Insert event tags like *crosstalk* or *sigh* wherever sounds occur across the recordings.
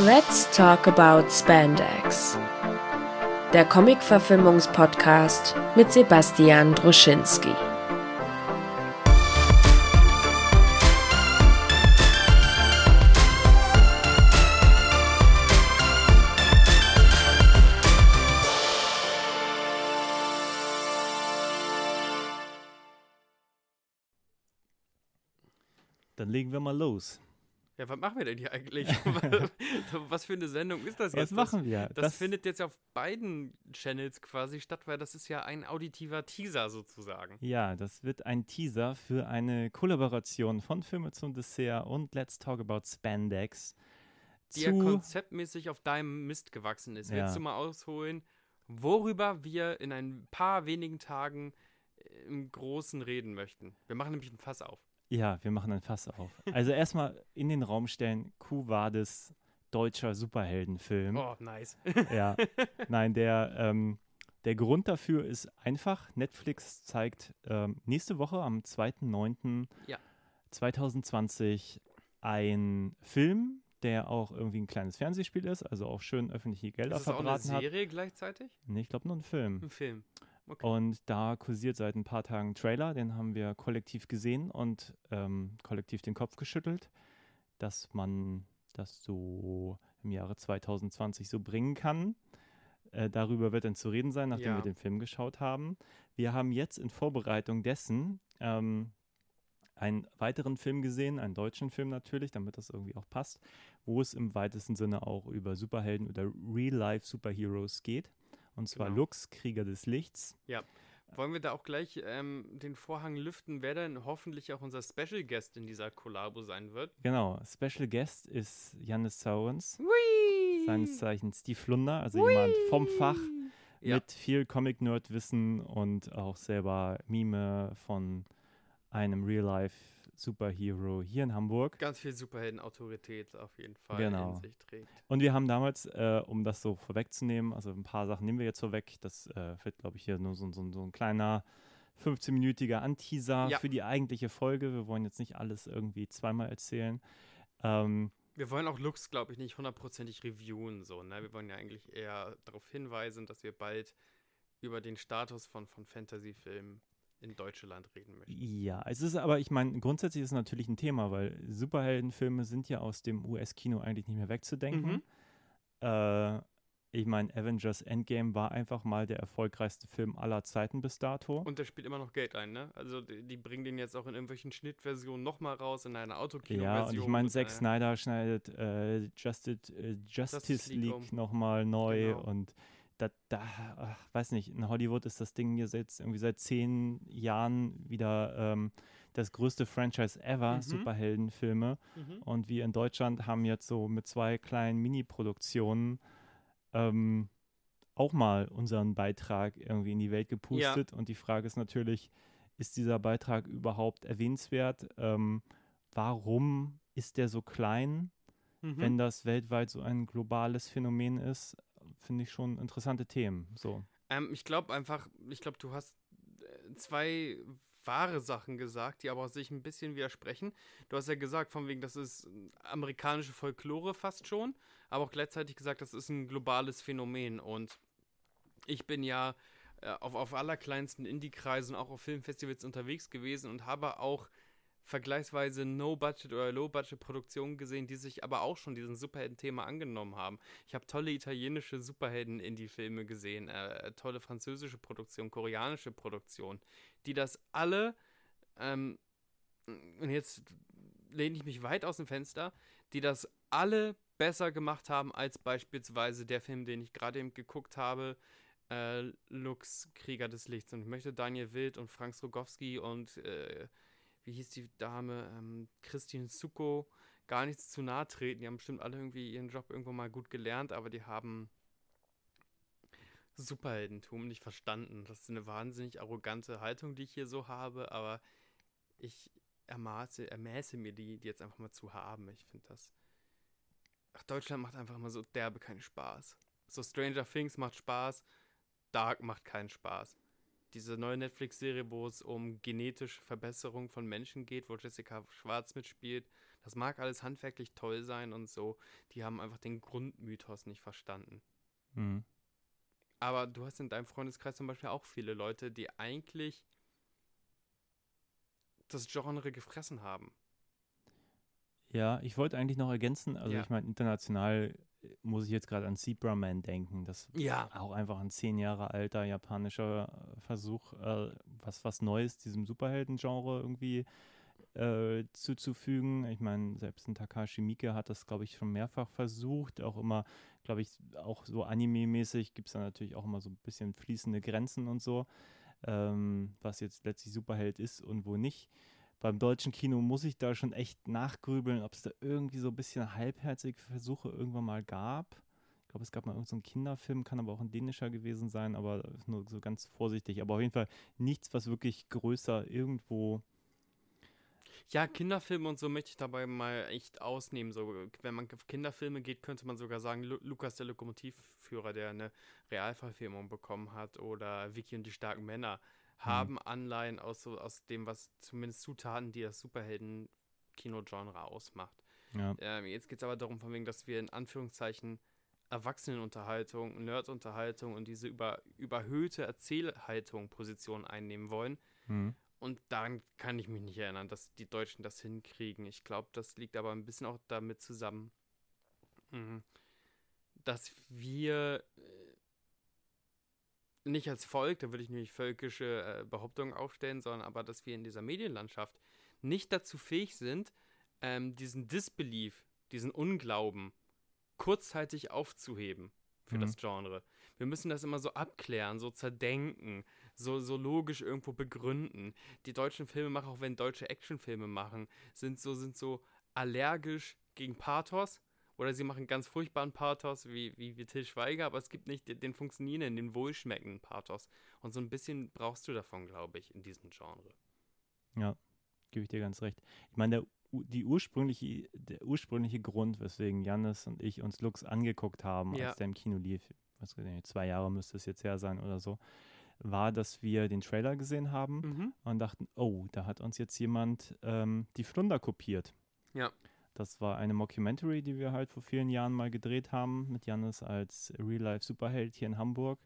Let's talk about Spandex. Der Comic-Verfilmungspodcast mit Sebastian Druschinski. Dann legen wir mal los. Ja, was machen wir denn hier eigentlich? *laughs* *laughs* was für eine Sendung ist das jetzt? Was machen wir? Das, das, findet jetzt auf beiden Channels quasi statt, weil das ist ja ein auditiver Teaser sozusagen. Ja, das wird ein Teaser für eine Kollaboration von Filme zum Dessert und Let's Talk About Spandex. Die ja konzeptmäßig auf deinem Mist gewachsen ist. Ja. Willst du mal ausholen, worüber wir in ein paar wenigen Tagen im Großen reden möchten? Wir machen nämlich ein Fass auf. Ja, wir machen ein Fass auf. *laughs* Also erstmal in den Raum stellen, Vadis deutscher Superheldenfilm. Oh, nice. *laughs* ja, nein, der, ähm, der Grund dafür ist einfach, Netflix zeigt ähm, nächste Woche am 2.9.2020 ja. 2020 ein Film, der auch irgendwie ein kleines Fernsehspiel ist, also auch schön öffentliche Gelder ist verbraten hat. Ist das eine Serie hat. gleichzeitig? Nee, ich glaube nur ein Film. Ein Film. Okay. Und da kursiert seit ein paar Tagen ein Trailer, den haben wir kollektiv gesehen und ähm, kollektiv den Kopf geschüttelt, dass man das so im Jahre 2020 so bringen kann. Äh, darüber wird dann zu reden sein, nachdem ja. wir den Film geschaut haben. Wir haben jetzt in Vorbereitung dessen ähm, einen weiteren Film gesehen, einen deutschen Film natürlich, damit das irgendwie auch passt, wo es im weitesten Sinne auch über Superhelden oder Real-Life-Superheroes geht. Und zwar genau. Lux, Krieger des Lichts. Ja. Wollen wir da auch gleich ähm, den Vorhang lüften, wer denn hoffentlich auch unser Special Guest in dieser Kollabo sein wird? Genau, Special Guest ist Janis Saurens. Whee! Seines Zeichens Steve Flunder, also Whee! jemand vom Fach ja. mit viel Comic-Nerd-Wissen und auch selber Mime von einem Real-Life Superhero hier in Hamburg. Ganz viel Superhelden-Autorität auf jeden Fall genau. in sich trägt. Und wir haben damals, äh, um das so vorwegzunehmen, also ein paar Sachen nehmen wir jetzt vorweg, das äh, wird, glaube ich, hier nur so, so, so ein kleiner 15-minütiger Anteaser ja. für die eigentliche Folge. Wir wollen jetzt nicht alles irgendwie zweimal erzählen. Ähm, wir wollen auch Lux, glaube ich, nicht hundertprozentig reviewen. So, ne? Wir wollen ja eigentlich eher darauf hinweisen, dass wir bald über den Status von, von Fantasy-Filmen in Deutschland reden möchte. Ja, es ist aber, ich meine, grundsätzlich ist es natürlich ein Thema, weil Superheldenfilme sind ja aus dem US-Kino eigentlich nicht mehr wegzudenken. Mhm. Äh, ich meine, Avengers Endgame war einfach mal der erfolgreichste Film aller Zeiten bis dato. Und der spielt immer noch Geld ein, ne? Also die, die bringen den jetzt auch in irgendwelchen Schnittversionen nochmal raus, in einer Autokino-Version. Ja, und ich meine, Zack äh, Snyder schneidet äh, Justice, äh, Justice, Justice League, League nochmal neu genau. und da, da ach, weiß nicht, in Hollywood ist das Ding jetzt irgendwie seit zehn Jahren wieder ähm, das größte Franchise ever, mhm. Superheldenfilme. Mhm. Und wir in Deutschland haben jetzt so mit zwei kleinen Mini-Produktionen ähm, auch mal unseren Beitrag irgendwie in die Welt gepustet. Ja. Und die Frage ist natürlich, ist dieser Beitrag überhaupt erwähnenswert? Ähm, warum ist der so klein, mhm. wenn das weltweit so ein globales Phänomen ist? Finde ich schon interessante Themen. So. Ähm, ich glaube einfach, ich glaube, du hast äh, zwei wahre Sachen gesagt, die aber sich ein bisschen widersprechen. Du hast ja gesagt, von wegen, das ist amerikanische Folklore fast schon, aber auch gleichzeitig gesagt, das ist ein globales Phänomen. Und ich bin ja äh, auf, auf allerkleinsten Indie-Kreisen, auch auf Filmfestivals unterwegs gewesen und habe auch vergleichsweise No-Budget- oder Low-Budget-Produktionen gesehen, die sich aber auch schon diesem Superhelden-Thema angenommen haben. Ich habe tolle italienische Superhelden-Indie-Filme gesehen, äh, tolle französische Produktionen, koreanische Produktionen, die das alle, ähm, und jetzt lehne ich mich weit aus dem Fenster, die das alle besser gemacht haben als beispielsweise der Film, den ich gerade eben geguckt habe, äh, Lux, Krieger des Lichts. Und ich möchte Daniel Wild und Frank Strogowski und äh, wie hieß die Dame, ähm, Christine Suko, gar nichts zu nahe treten. Die haben bestimmt alle irgendwie ihren Job irgendwo mal gut gelernt, aber die haben Superheldentum nicht verstanden. Das ist eine wahnsinnig arrogante Haltung, die ich hier so habe, aber ich ermaße, ermäße mir die, die jetzt einfach mal zu haben. Ich finde das. Ach, Deutschland macht einfach mal so derbe keinen Spaß. So Stranger Things macht Spaß, Dark macht keinen Spaß. Diese neue Netflix-Serie, wo es um genetische Verbesserung von Menschen geht, wo Jessica Schwarz mitspielt. Das mag alles handwerklich toll sein und so. Die haben einfach den Grundmythos nicht verstanden. Mhm. Aber du hast in deinem Freundeskreis zum Beispiel auch viele Leute, die eigentlich das Genre gefressen haben. Ja, ich wollte eigentlich noch ergänzen, also ja. ich meine, international muss ich jetzt gerade an Zebra Man denken. Das ja. auch einfach ein zehn Jahre alter japanischer äh, Versuch, äh, was, was Neues diesem Superhelden-Genre irgendwie äh, zuzufügen. Ich meine, selbst ein Takashi Miike hat das, glaube ich, schon mehrfach versucht. Auch immer, glaube ich, auch so anime-mäßig gibt es da natürlich auch immer so ein bisschen fließende Grenzen und so, ähm, was jetzt letztlich Superheld ist und wo nicht beim deutschen Kino muss ich da schon echt nachgrübeln, ob es da irgendwie so ein bisschen halbherzige Versuche irgendwann mal gab. Ich glaube, es gab mal irgendeinen so Kinderfilm, kann aber auch ein dänischer gewesen sein, aber nur so ganz vorsichtig. Aber auf jeden Fall nichts, was wirklich größer irgendwo. Ja, Kinderfilme und so möchte ich dabei mal echt ausnehmen. So, wenn man auf Kinderfilme geht, könnte man sogar sagen, Lu Lukas der Lokomotivführer, der eine Realverfilmung bekommen hat, oder Vicky und die starken Männer Mhm. haben Anleihen aus, so, aus dem, was zumindest Zutaten, die das Superhelden-Kino-Genre ausmacht. Ja. Ähm, jetzt geht es aber darum, von wegen, dass wir in Anführungszeichen Erwachsenenunterhaltung, Nerdunterhaltung und diese über, überhöhte Erzählhaltung Position einnehmen wollen. Mhm. Und daran kann ich mich nicht erinnern, dass die Deutschen das hinkriegen. Ich glaube, das liegt aber ein bisschen auch damit zusammen, mhm, dass wir äh, nicht als Volk, da würde ich nämlich völkische äh, Behauptungen aufstellen, sondern aber, dass wir in dieser Medienlandschaft nicht dazu fähig sind, ähm, diesen Disbelief, diesen Unglauben kurzzeitig aufzuheben für mhm. das Genre. Wir müssen das immer so abklären, so zerdenken, so, so logisch irgendwo begründen. Die deutschen Filmemacher, auch wenn deutsche Actionfilme machen, sind so, sind so allergisch gegen Pathos oder sie machen ganz furchtbaren Pathos wie, wie, wie Till Schweiger, aber es gibt nicht den, den funktionierenden, den wohlschmeckenden Pathos. Und so ein bisschen brauchst du davon, glaube ich, in diesem Genre. Ja, gebe ich dir ganz recht. Ich meine, der, die ursprüngliche, der ursprüngliche Grund, weswegen Jannis und ich uns Lux angeguckt haben, ja. als der im Kino lief, was nicht, zwei Jahre müsste es jetzt her sein oder so, war, dass wir den Trailer gesehen haben mhm. und dachten, oh, da hat uns jetzt jemand ähm, die Flunder kopiert. Ja. Das war eine Mockumentary, die wir halt vor vielen Jahren mal gedreht haben, mit Jannis als Real-Life-Superheld hier in Hamburg.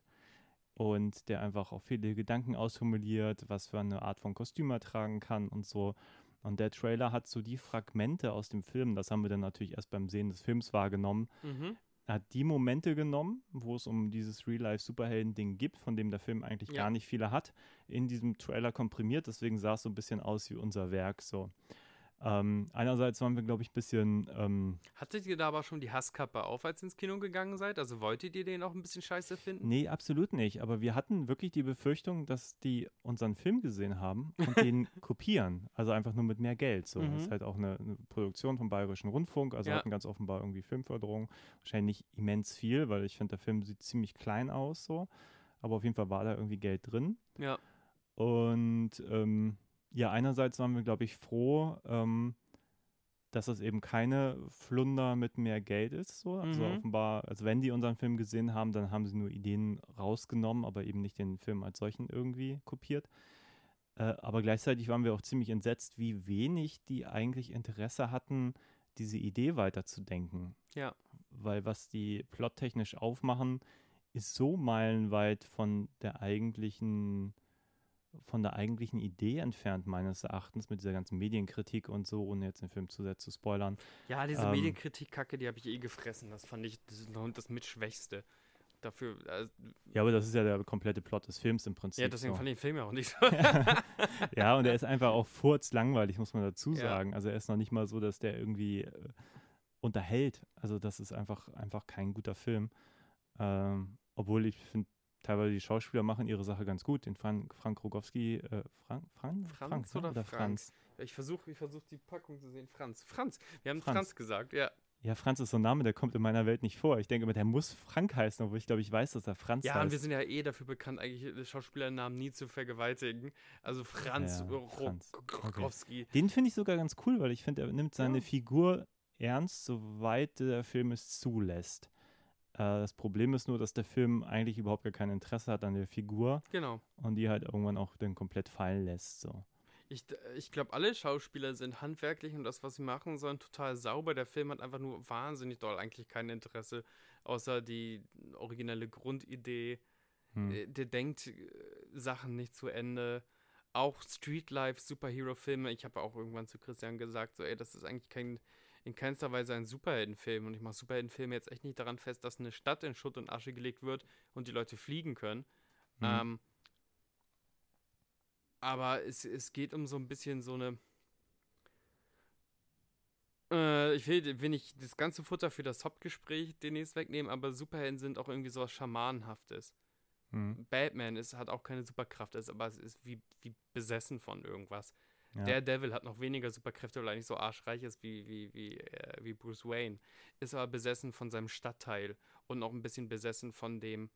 Und der einfach auch viele Gedanken ausformuliert, was für eine Art von Kostüm er tragen kann und so. Und der Trailer hat so die Fragmente aus dem Film, das haben wir dann natürlich erst beim Sehen des Films wahrgenommen, mhm. Hat die Momente genommen, wo es um dieses Real-Life-Superhelden-Ding gibt, von dem der Film eigentlich ja. gar nicht viele hat, in diesem Trailer komprimiert. Deswegen sah es so ein bisschen aus wie unser Werk. So. Ähm, einerseits waren wir, glaube ich, ein bisschen. Ähm, Hattet ihr da aber schon die Hasskappe auf, als ihr ins Kino gegangen seid? Also wolltet ihr den auch ein bisschen scheiße finden? Nee, absolut nicht. Aber wir hatten wirklich die Befürchtung, dass die unseren Film gesehen haben und den *laughs* kopieren. Also einfach nur mit mehr Geld. So. Mhm. Das ist halt auch eine, eine, Produktion vom Bayerischen Rundfunk. Also ja. hatten ganz offenbar irgendwie Filmförderung. Wahrscheinlich nicht immens viel, weil ich finde, der Film sieht ziemlich klein aus. So. Aber auf jeden Fall war da irgendwie Geld drin. Ja. Und. Ähm, ja, einerseits waren wir, glaube ich, froh, ähm, dass es eben keine Flunder mit mehr Geld ist. So. Also mhm. offenbar, also wenn die unseren Film gesehen haben, dann haben sie nur Ideen rausgenommen, aber eben nicht den Film als solchen irgendwie kopiert. Äh, aber gleichzeitig waren wir auch ziemlich entsetzt, wie wenig die eigentlich Interesse hatten, diese Idee weiterzudenken. Ja. Weil was die plottechnisch aufmachen, ist so meilenweit von der eigentlichen von der eigentlichen Idee entfernt, meines Erachtens, mit dieser ganzen Medienkritik und so, ohne jetzt den Film zu sehr zu spoilern. Ja, diese ähm, Medienkritik-Kacke, die habe ich eh gefressen. Das fand ich das, das Mitschwächste. Dafür. Also, ja, aber das ist ja der komplette Plot des Films im Prinzip. Ja, deswegen so. fand ich den Film ja auch nicht so. *laughs* ja, und er ist einfach auch furzlangweilig, muss man dazu sagen. Ja. Also er ist noch nicht mal so, dass der irgendwie äh, unterhält. Also das ist einfach, einfach kein guter Film. Ähm, obwohl ich finde, teilweise die Schauspieler machen ihre Sache ganz gut. Den Frank, Frank Rogowski, äh, Frank, Frank, Franz Frank, ne? oder, oder Franz? Ich versuche ich versuch die Packung zu sehen. Franz. Franz. Wir haben Franz, Franz gesagt, ja. Ja, Franz ist so ein Name, der kommt in meiner Welt nicht vor. Ich denke immer, der muss Frank heißen, obwohl ich glaube, ich weiß, dass er Franz ja, heißt. Ja, und wir sind ja eh dafür bekannt, eigentlich Schauspielernamen nie zu vergewaltigen. Also Franz ja, Rogowski. Okay. Den finde ich sogar ganz cool, weil ich finde, er nimmt seine ja. Figur ernst, soweit der Film es zulässt. Äh, das Problem ist nur, dass der Film eigentlich überhaupt gar kein Interesse hat an der Figur. Genau. Und die halt irgendwann auch dann komplett fallen lässt. So. Ich, ich glaube, alle Schauspieler sind handwerklich und das, was sie machen sollen, total sauber. Der Film hat einfach nur wahnsinnig doll eigentlich kein Interesse, außer die originelle Grundidee. Hm. Äh, der denkt äh, Sachen nicht zu Ende. Auch Streetlife, Superhero-Filme. Ich habe auch irgendwann zu Christian gesagt, so, ey, das ist eigentlich kein, in keinster Weise ein Superheldenfilm. Und ich mache Superheldenfilme jetzt echt nicht daran fest, dass eine Stadt in Schutt und Asche gelegt wird und die Leute fliegen können. Hm. Ähm, aber es, es geht um so ein bisschen so eine. Äh, ich will, will nicht das ganze Futter für das Hauptgespräch demnächst wegnehmen, aber Superhelden sind auch irgendwie so was Schamanenhaftes. Mhm. Batman ist, hat auch keine Superkraft, ist, aber es ist wie, wie besessen von irgendwas. Ja. Der Devil hat noch weniger Superkräfte, weil er nicht so arschreich ist wie, wie, wie, äh, wie Bruce Wayne. Ist aber besessen von seinem Stadtteil und noch ein bisschen besessen von dem,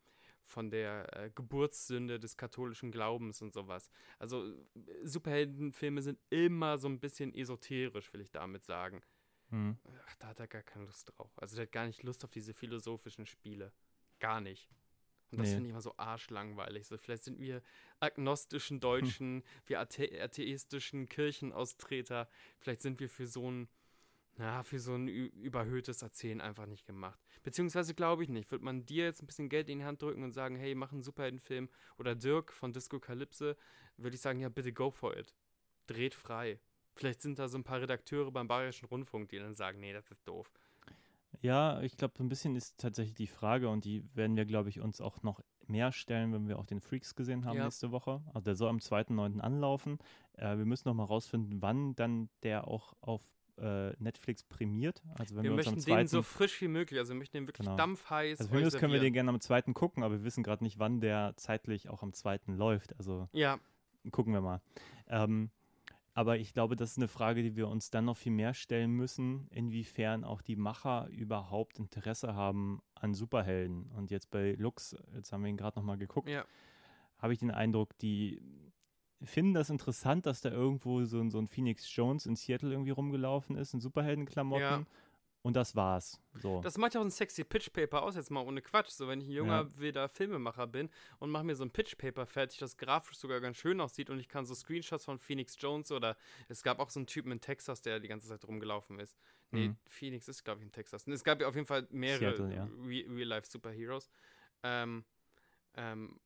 von der äh, Geburtssünde des katholischen Glaubens und sowas. Also Superheldenfilme sind immer so ein bisschen esoterisch, will ich damit sagen. Mhm. Ach, da hat er gar keine Lust drauf. Also der hat gar nicht Lust auf diese philosophischen Spiele. Gar nicht. Und das nee. finde ich immer so arschlangweilig. So, vielleicht sind wir agnostischen Deutschen, hm. wir athe atheistischen Kirchenaustreter, vielleicht sind wir für so ein ja, für so ein überhöhtes Erzählen einfach nicht gemacht. Beziehungsweise glaube ich nicht. Wird man dir jetzt ein bisschen Geld in die Hand drücken und sagen, hey, mach einen Superheldenfilm oder Dirk von Disco Calypse, würde ich sagen, ja, bitte go for it. Dreht frei. Vielleicht sind da so ein paar Redakteure beim Bayerischen Rundfunk, die dann sagen, nee, das ist doof. Ja, ich glaube, so ein bisschen ist tatsächlich die Frage und die werden wir, glaube ich, uns auch noch mehr stellen, wenn wir auch den Freaks gesehen haben ja. nächste Woche. Also der soll am 2.9. anlaufen. Äh, wir müssen noch mal rausfinden, wann dann der auch auf äh, Netflix prämiert. Also wenn wir, wir möchten uns am zweiten, den so frisch wie möglich, also wir möchten den wirklich genau. dampfheiß. Also für können wir den gerne am zweiten gucken, aber wir wissen gerade nicht, wann der zeitlich auch am zweiten läuft. Also ja. gucken wir mal. Ähm, aber ich glaube, das ist eine Frage, die wir uns dann noch viel mehr stellen müssen, inwiefern auch die Macher überhaupt Interesse haben an Superhelden. Und jetzt bei Lux, jetzt haben wir ihn gerade nochmal geguckt, ja. habe ich den Eindruck, die finden das interessant, dass da irgendwo so, ein, so ein Phoenix Jones in Seattle irgendwie rumgelaufen ist, in Superheldenklamotten. Ja. Und das war's. So. Das macht ja auch ein sexy Pitch-Paper aus, jetzt mal ohne Quatsch. So, wenn ich ein junger, ja. wilder Filmemacher bin und mache mir so ein Pitch-Paper fertig, das grafisch sogar ganz schön aussieht und ich kann so Screenshots von Phoenix Jones oder es gab auch so einen Typen in Texas, der die ganze Zeit rumgelaufen ist. Nee, mhm. Phoenix ist, glaube ich, in Texas. Und es gab ja auf jeden Fall mehrere ja. Real-Life-Superheroes. Ähm, ähm,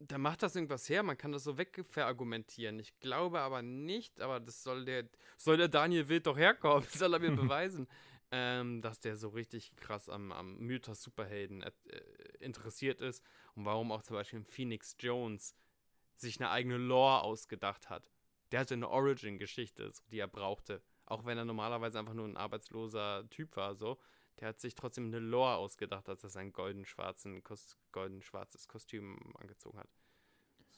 da macht das irgendwas her, man kann das so wegverargumentieren. Ich glaube aber nicht, aber das soll der, soll der Daniel Wild doch herkommen, *laughs* soll er mir *laughs* beweisen, ähm, dass der so richtig krass am, am Mythos Superhelden äh, interessiert ist und warum auch zum Beispiel Phoenix Jones sich eine eigene Lore ausgedacht hat. Der hatte eine Origin-Geschichte, die er brauchte. Auch wenn er normalerweise einfach nur ein arbeitsloser Typ war, so. Der hat sich trotzdem eine Lore ausgedacht, als er sein golden-schwarzes golden Kostüm angezogen hat.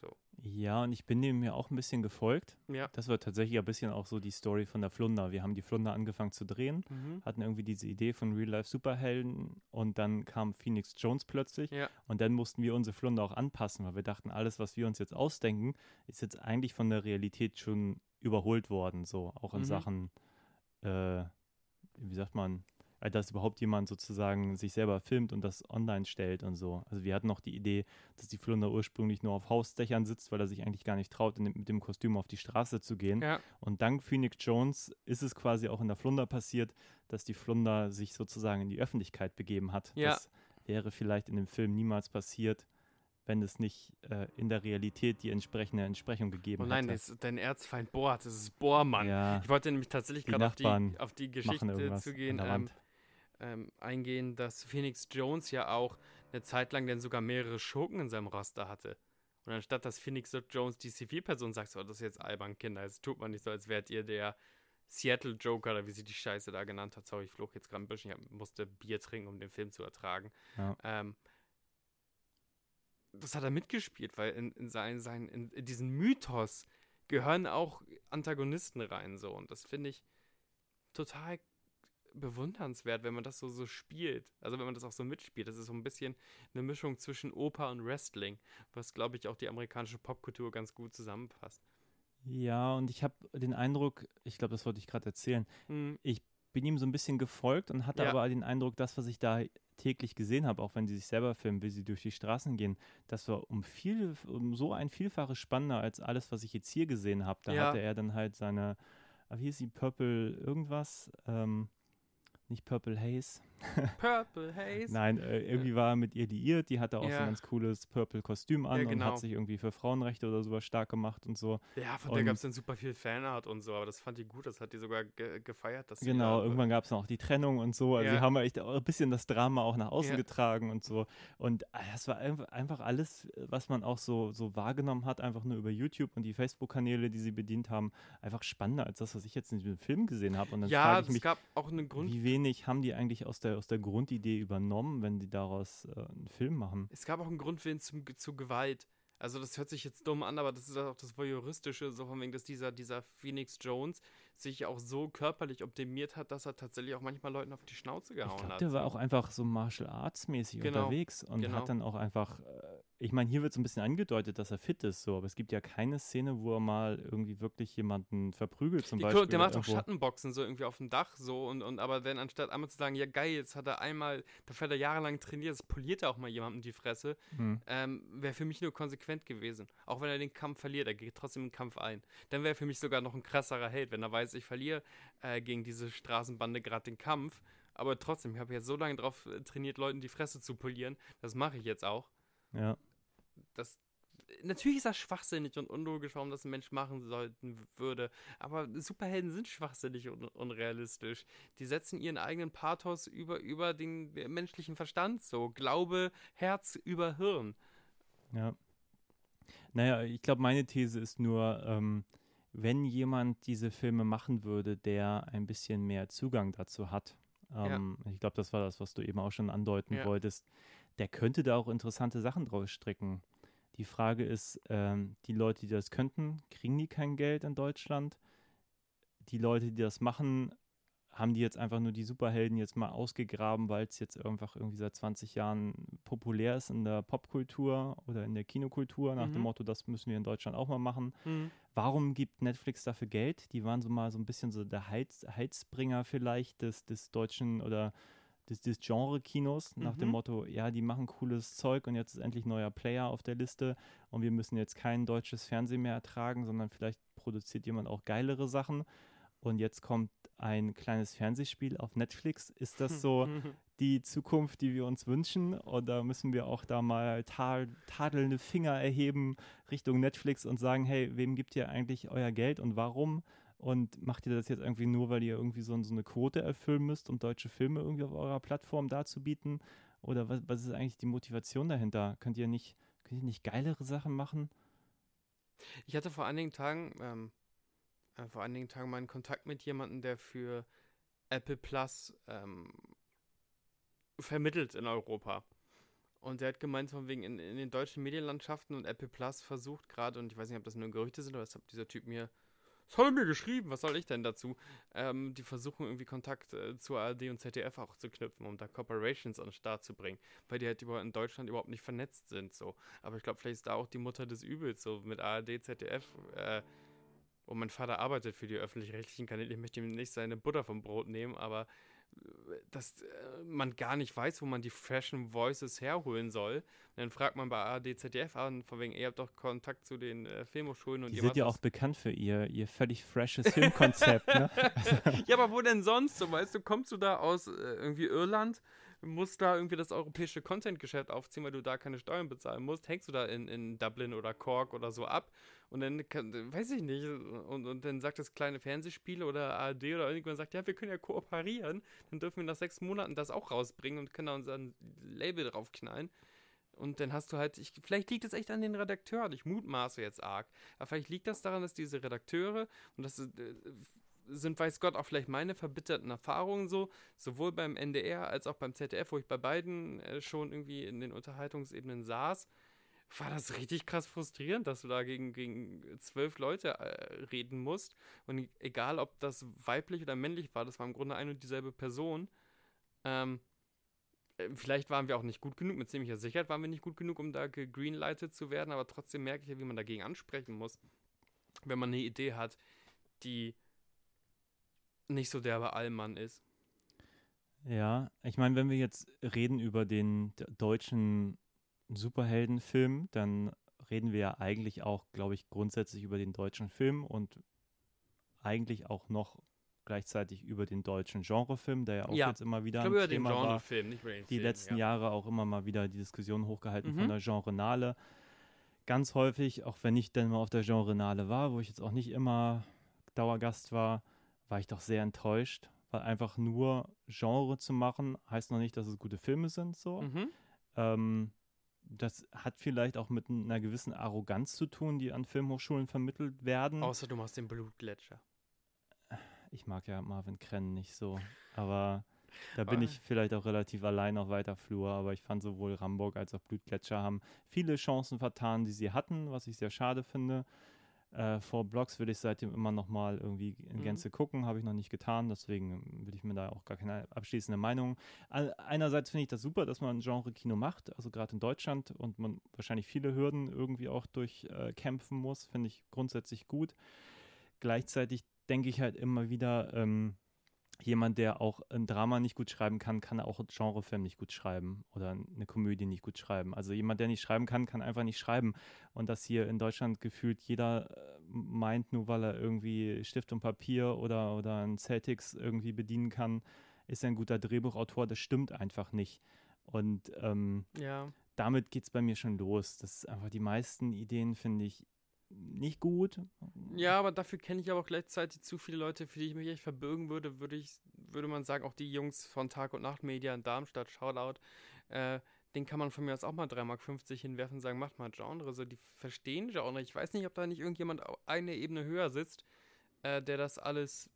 So. Ja, und ich bin dem ja auch ein bisschen gefolgt. Ja. Das war tatsächlich ein bisschen auch so die Story von der Flunder. Wir haben die Flunder angefangen zu drehen, mhm. hatten irgendwie diese Idee von Real-Life-Superhelden und dann kam Phoenix Jones plötzlich ja. und dann mussten wir unsere Flunder auch anpassen, weil wir dachten, alles, was wir uns jetzt ausdenken, ist jetzt eigentlich von der Realität schon überholt worden, so auch in mhm. Sachen, äh, wie sagt man, dass überhaupt jemand sozusagen sich selber filmt und das online stellt und so. Also wir hatten noch die Idee, dass die Flunder ursprünglich nur auf Hausdächern sitzt, weil er sich eigentlich gar nicht traut, dem, mit dem Kostüm auf die Straße zu gehen. Ja. Und dank Phoenix Jones ist es quasi auch in der Flunder passiert, dass die Flunder sich sozusagen in die Öffentlichkeit begeben hat. Ja. Das wäre vielleicht in dem Film niemals passiert, wenn es nicht äh, in der Realität die entsprechende Entsprechung gegeben hätte. Oh nein, hätte. dein Erzfeind Borat, das ist Bohrmann. Ja, ich wollte nämlich tatsächlich gerade auf die, auf die Geschichte zu gehen. Ähm, ähm, eingehen, dass Phoenix Jones ja auch eine Zeit lang dann sogar mehrere Schurken in seinem Roster hatte. Und anstatt dass Phoenix Jones die Zivilperson sagt, so, das ist jetzt albern, Kinder, es tut man nicht so, als wärt ihr der Seattle Joker oder wie sie die Scheiße da genannt hat. Sorry, ich flog jetzt gerade ein bisschen, ich musste Bier trinken, um den Film zu ertragen. Ja. Ähm, das hat er mitgespielt, weil in, in, sein, sein, in, in diesen Mythos gehören auch Antagonisten rein, so. Und das finde ich total bewundernswert, wenn man das so, so spielt. Also wenn man das auch so mitspielt. Das ist so ein bisschen eine Mischung zwischen Oper und Wrestling, was, glaube ich, auch die amerikanische Popkultur ganz gut zusammenfasst. Ja, und ich habe den Eindruck, ich glaube, das wollte ich gerade erzählen, hm. ich bin ihm so ein bisschen gefolgt und hatte Ja. aber den Eindruck, das, was ich da täglich gesehen habe, auch wenn sie sich selber filmen, wie sie durch die Straßen gehen, das war um viel, um so ein Vielfaches spannender als alles, was ich jetzt hier gesehen habe. Da Ja. hatte er dann halt seine, ah, wie hieß sie, Purple irgendwas, ähm, nicht Purple Haze. *laughs* Purple Haze. Nein, äh, irgendwie war er mit ihr liiert, die hatte auch so Ja. ein ganz cooles Purple-Kostüm an Ja, und genau. hat sich irgendwie für Frauenrechte oder sowas stark gemacht und so. Ja, von der Und- gab es dann super viel Fanart und so, aber das fand die gut, das hat die sogar ge gefeiert. Dass Genau, da- irgendwann gab es noch die Trennung und so. Also Ja. sie haben echt auch ein bisschen das Drama auch nach außen getragen und so. Und äh, das war einfach, alles, äh, was man auch so, so wahrgenommen hat, einfach nur über YouTube und die Facebook-Kanäle, die sie bedient haben, einfach spannender als das, was ich jetzt in diesem Film gesehen habe. Und dann Ja, frage ich es mich, gab auch einen Grund. wie wenig haben die eigentlich aus der, aus der Grundidee übernommen, wenn die daraus äh, einen Film machen? Es gab auch einen Grundwillen zum, zu Gewalt. Also das hört sich jetzt dumm an, aber das ist auch das Voyeuristische, so von wegen, dass dieser, dieser Phoenix Jones sich auch so körperlich optimiert hat, dass er tatsächlich auch manchmal Leuten auf die Schnauze Ich gehauen glaube, hat. der war auch einfach so Martial Arts mäßig Genau, unterwegs und genau. hat dann auch einfach, äh, ich meine, hier wird so ein bisschen angedeutet, dass er fit ist, so, aber es gibt ja keine Szene, wo er mal irgendwie wirklich jemanden verprügelt zum Die, Beispiel. der macht auch. Schattenboxen so irgendwie auf dem Dach so und, und aber dann anstatt einmal zu sagen, ja geil, jetzt hat er einmal, dafür hat er jahrelang trainiert, das poliert er auch mal jemandem die Fresse, Hm. ähm, wäre für mich nur konsequent gewesen. Auch wenn er den Kampf verliert, er geht trotzdem den Kampf ein. Dann wäre für mich sogar noch ein krasserer Held, wenn er weiß, ich verliere äh, gegen diese Straßenbande gerade den Kampf. Aber trotzdem, ich habe jetzt so lange drauf äh, trainiert, Leuten die Fresse zu polieren. Das mache ich jetzt auch. Ja. Das, natürlich ist das schwachsinnig und unlogisch, warum das ein Mensch machen sollten würde. Aber Superhelden sind schwachsinnig und unrealistisch. Die setzen ihren eigenen Pathos über, über den äh, menschlichen Verstand. So Glaube, Herz über Hirn. Ja. Naja, ich glaube, meine These ist nur, ähm, wenn jemand diese Filme machen würde, der ein bisschen mehr Zugang dazu hat, Ja. ähm, ich glaube, das war das, was du eben auch schon andeuten Ja. wolltest, der könnte da auch interessante Sachen draus stricken. Die Frage ist, ähm, die Leute, die das könnten, kriegen die kein Geld in Deutschland? Die Leute, die das machen, haben die jetzt einfach nur die Superhelden jetzt mal ausgegraben, weil es jetzt einfach irgendwie seit 20 Jahren populär ist in der Popkultur oder in der Kinokultur, nach dem Mhm. Motto, das müssen wir in Deutschland auch mal machen. Warum gibt Netflix dafür Geld? Die waren so mal so ein bisschen so der Heiz, Heizbringer vielleicht des, des deutschen oder des, des Genre-Kinos, nach dem Mhm. Motto, ja, die machen cooles Zeug und jetzt ist endlich neuer Player auf der Liste und wir müssen jetzt kein deutsches Fernsehen mehr ertragen, sondern vielleicht produziert jemand auch geilere Sachen. Und jetzt kommt ein kleines Fernsehspiel auf Netflix. Ist das *laughs* so die Zukunft, die wir uns wünschen? Oder müssen wir auch da mal ta tadelnde Finger erheben Richtung Netflix und sagen, hey, wem gibt ihr eigentlich euer Geld und warum? Und macht ihr das jetzt irgendwie nur, weil ihr irgendwie so, so eine Quote erfüllen müsst, um deutsche Filme irgendwie auf eurer Plattform darzubieten? Oder was, was ist eigentlich die Motivation dahinter? Könnt ihr nicht, könnt ihr nicht geilere Sachen machen? Ich hatte vor einigen Tagen, ähm, äh, vor einigen Tagen mal einen Kontakt mit jemandem, der für Apple Plus ähm, vermittelt in Europa. Und der hat gemeint, von wegen in, in den deutschen Medienlandschaften und Apple Plus versucht gerade, und ich weiß nicht, ob das nur Gerüchte sind oder das hat dieser Typ mir, das hat er mir geschrieben, was soll ich denn dazu? Ähm, die versuchen irgendwie Kontakt äh, zur ARD und ZDF auch zu knüpfen, um da Corporations an den Start zu bringen, weil die halt in Deutschland überhaupt nicht vernetzt sind. So. Aber ich glaube, vielleicht ist da auch die Mutter des Übels, so mit ARD, ZDF. Äh, und mein Vater arbeitet für die öffentlich-rechtlichen Kanäle. Ich möchte ihm nicht seine Butter vom Brot nehmen, aber äh, dass äh, man gar nicht weiß, wo man die freshen Voices herholen soll. Und dann fragt man bei ARD, ZDF an, von wegen, ihr habt doch Kontakt zu den äh, Filmhochschulen und Die ihr sind ja auch bekannt für ihr, ihr völlig freshes Filmkonzept, ne? *laughs* ja, aber wo denn sonst? So, weißt du, kommst du da aus äh, irgendwie Irland, musst da irgendwie das europäische Content-Geschäft aufziehen, weil du da keine Steuern bezahlen musst, hängst du da in, in Dublin oder Cork oder so ab und dann, kann, weiß ich nicht, und, und dann sagt das kleine Fernsehspiel oder ARD oder irgendjemand sagt, ja, wir können ja kooperieren, dann dürfen wir nach sechs Monaten das auch rausbringen und können da unser Label draufknallen. Und dann hast du halt, ich, vielleicht liegt es echt an den Redakteuren, ich mutmaße jetzt arg, aber vielleicht liegt das daran, dass diese Redakteure, und das äh, sind, weiß Gott, auch vielleicht meine verbitterten Erfahrungen so, sowohl beim NDR als auch beim ZDF, wo ich bei beiden äh, schon irgendwie in den Unterhaltungsebenen saß, war das richtig krass frustrierend, dass du da gegen, gegen zwölf Leute äh, reden musst. Und egal, ob das weiblich oder männlich war, das war im Grunde eine und dieselbe Person. Ähm, äh, vielleicht waren wir auch nicht gut genug, mit ziemlicher Sicherheit waren wir nicht gut genug, um da gegreenlightet zu werden, aber trotzdem merke ich ja, wie man dagegen ansprechen muss, wenn man eine Idee hat, die nicht so der Allmann ist. Ja, ich meine, wenn wir jetzt reden über den deutschen Superheldenfilm, dann reden wir ja eigentlich auch, glaube ich, grundsätzlich über den deutschen Film und eigentlich auch noch gleichzeitig über den deutschen Genrefilm, der ja auch ja, jetzt immer wieder ich glaub, ein Thema den Genrefilm, nicht über den die Film, letzten ja. Jahre auch immer mal wieder die Diskussion hochgehalten Mhm. von der Genrenale. Ganz häufig, auch wenn ich dann mal auf der Genrenale war, wo ich jetzt auch nicht immer Dauergast war, war ich doch sehr enttäuscht, weil einfach nur Genre zu machen, heißt noch nicht, dass es gute Filme sind, so. Mhm. Ähm, das hat vielleicht auch mit einer gewissen Arroganz zu tun, die an Filmhochschulen vermittelt werden. Außer du machst den Blutgletscher. Ich mag ja Marvin Krenn nicht so, aber *laughs* da bin ich vielleicht auch relativ allein auf weiter Flur, aber ich fand sowohl Ramburg als auch Blutgletscher haben viele Chancen vertan, die sie hatten, was ich sehr schade finde. Äh, vor Blogs will ich seitdem immer noch mal irgendwie in Mhm. Gänze gucken, habe ich noch nicht getan, deswegen will ich mir da auch gar keine abschließende Meinung. Einerseits finde ich das super, dass man Genre-Kino macht, also gerade in Deutschland und man wahrscheinlich viele Hürden irgendwie auch durchkämpfen muss, finde ich grundsätzlich gut. Gleichzeitig denke ich halt immer wieder, ähm, jemand, der auch ein Drama nicht gut schreiben kann, kann auch einen Genrefilm nicht gut schreiben oder eine Komödie nicht gut schreiben. Also jemand, der nicht schreiben kann, kann einfach nicht schreiben. Und dass hier in Deutschland gefühlt jeder äh, meint, nur weil er irgendwie Stift und Papier oder, oder ein Celtics irgendwie bedienen kann, ist er ein guter Drehbuchautor. Das stimmt einfach nicht. Und ähm, Ja. damit geht es bei mir schon los. Das ist einfach die meisten Ideen, finde ich, nicht gut. Ja, aber dafür kenne ich aber auch gleichzeitig zu viele Leute, für die ich mich echt verbürgen würde, würde ich, würde man sagen, auch die Jungs von Tag und Nacht Media in Darmstadt, Shoutout, äh, den kann man von mir aus auch mal 3,50 Mark hinwerfen und sagen, macht mal Genre. So, die verstehen Genre. Ich weiß nicht, ob da nicht irgendjemand eine Ebene höher sitzt, äh, der das alles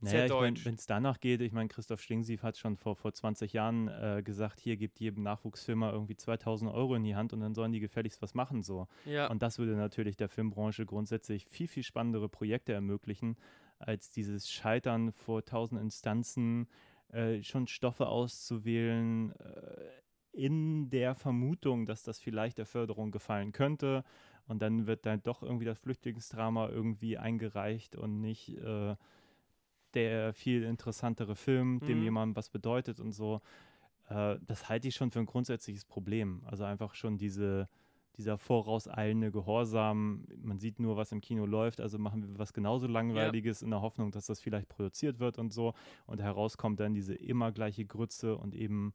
Naja, sehr ich mein, wenn es danach geht, ich meine, Christoph Stingsief hat schon vor, vor 20 Jahren äh, gesagt, hier gibt jedem Nachwuchsfilmer irgendwie 2000 Euro in die Hand und dann sollen die gefälligst was machen so. ja, Und das würde natürlich der Filmbranche grundsätzlich viel, viel spannendere Projekte ermöglichen, als dieses Scheitern vor tausend Instanzen, äh, schon Stoffe auszuwählen, äh, in der Vermutung, dass das vielleicht der Förderung gefallen könnte. Und dann wird dann doch irgendwie das Flüchtlingsdrama irgendwie eingereicht und nicht äh, der viel interessantere Film, dem Mhm. jemandem was bedeutet und so. Äh, das halte ich schon für ein grundsätzliches Problem. Also einfach schon diese, dieser vorauseilende Gehorsam. Man sieht nur, was im Kino läuft, also machen wir was genauso Langweiliges in der Hoffnung, dass das vielleicht produziert wird und so. Und herauskommt dann diese immer gleiche Grütze und eben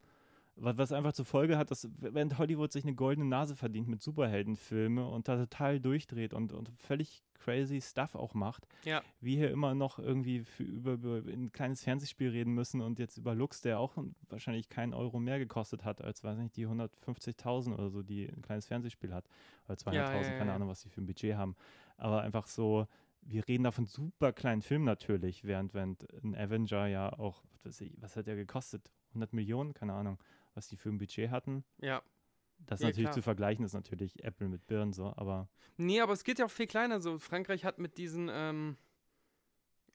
was einfach zur Folge hat, dass während Hollywood sich eine goldene Nase verdient mit Superheldenfilme und da total durchdreht und, und völlig crazy Stuff auch macht, ja. wir hier immer noch irgendwie für, über, über ein kleines Fernsehspiel reden müssen und jetzt über Lux, der auch wahrscheinlich keinen Euro mehr gekostet hat als, weiß nicht, die 150.000 oder so, die ein kleines Fernsehspiel hat. Oder 200.000, Ja, ja, keine. Ahnung, was die für ein Budget haben. Aber einfach so, wir reden da von super kleinen Filmen natürlich, während, während ein Avenger ja auch, was hat der gekostet? 100 Millionen? Keine Ahnung, was die für ein Budget hatten. ja. Das Ja, natürlich klar. zu vergleichen ist natürlich Apple mit Birnen so, aber Nee, aber es geht ja auch viel kleiner. So, Frankreich hat mit diesen, ähm,